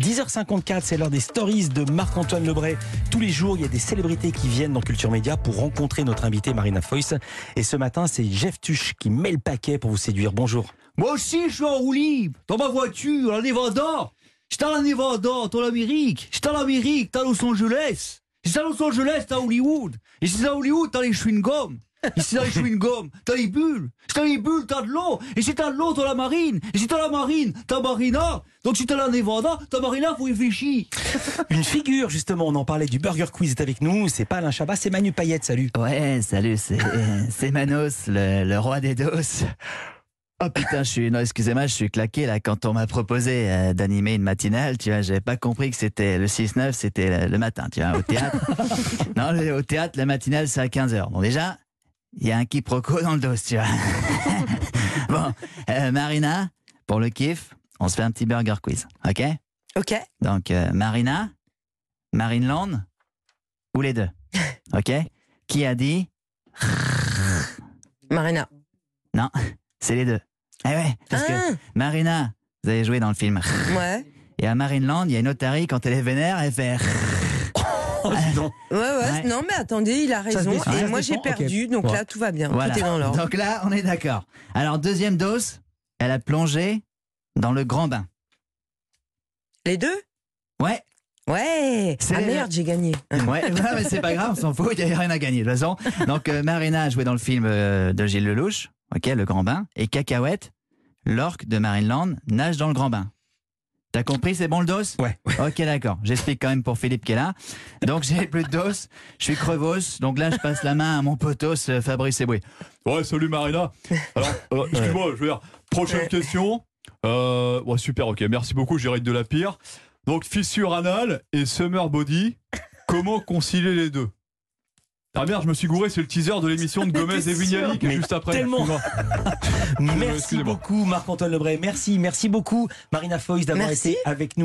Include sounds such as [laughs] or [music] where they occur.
10h54, c'est l'heure des stories de Marc-Antoine Lebray. Tous les jours, il y a des célébrités qui viennent dans Culture Média pour rencontrer notre invité Marina Foïs. Et ce matin, c'est Jeff Tuch qui met le paquet pour vous séduire. Bonjour. Moi aussi, je suis en roue libre, dans ma voiture, en Nevada. J'étais en Nevada, en Amérique. J'étais en Amérique, t'as Los Angeles. J'étais à Los Angeles, t'as Hollywood. Et c'est à Hollywood, t'as les chewing-gums. Et si t'as les chewing-gums, t'as les bulles. Si t'as les bulles, t'as de l'eau. Et si t'as de l'eau, t'as la marine. Et si t'as la marine, t'as Marina. Donc si t'as la Nevada, t'as Marina, faut réfléchir. [laughs] Une figure, justement, on en parlait du Burger Quiz est avec nous. C'est pas Alain Chabat, c'est Manu Payette. Salut. Ouais, salut, c'est c'est Manos, le, le roi des doses. Oh putain, je suis non, excusez-moi, je suis claqué là quand on m'a proposé euh, d'animer une matinale, tu vois, j'avais pas compris que c'était le 6-9, c'était le, le matin, tu vois, au théâtre. [laughs] non, le- au théâtre, la matinale c'est à 15h. Bon déjà, il y a un quiproquo dans le dos, tu vois. [laughs] bon, euh, Marina, pour le kiff, on se fait un petit burger quiz, OK? Ok. Donc euh, Marina, Marineland ou les deux. OK? Qui a dit [laughs] Marina. Non, c'est les deux. Eh ouais, parce que Ah, Marina, vous avez joué dans le film. ouais. Et à Marineland, il y a une otarie, quand elle est vénère, elle fait. Dis [laughs] donc. Ouais, ouais, Ouais. Non, mais attendez, il a raison. défend, Et se moi, j'ai perdu. Donc là, tout va bien. Voilà. Tout est dans l'ordre. Donc là, on est d'accord. Alors, deuxième dose, elle a plongé dans le grand bain. Les deux? Ouais, Ouais. Ah merde, j'ai gagné. ouais, ouais, mais c'est pas grave, on s'en fout, il n'y a rien à gagner de toute façon. Donc, euh, Marina a joué dans le film euh, de Gilles Lelouch, ok, le grand bain. Et Cacahuète, l'orque de Marineland, nage dans le grand bain. T'as compris, c'est bon le dos? Ouais. Ok, d'accord. J'explique quand même pour Philippe qui est là. Donc, j'ai plus de dos, je suis crevos. Donc là, je passe la main à mon potos Fabrice Eboué. Ouais, salut Marina. Alors, [laughs] euh, excuse-moi, je veux dire, prochaine question. Euh, ouais, super, ok, merci beaucoup, j'hérite de la pire. Donc, fissure anale et summer body, comment concilier les deux? Ah merde, je me suis gouré, c'est le teaser de l'émission de [laughs] Gomez et Vignali qui est Mais juste après. tellement. [laughs] Merci beaucoup, Marc-Antoine Lebray. Merci, merci beaucoup, Marina Foïs, d'avoir été avec nous.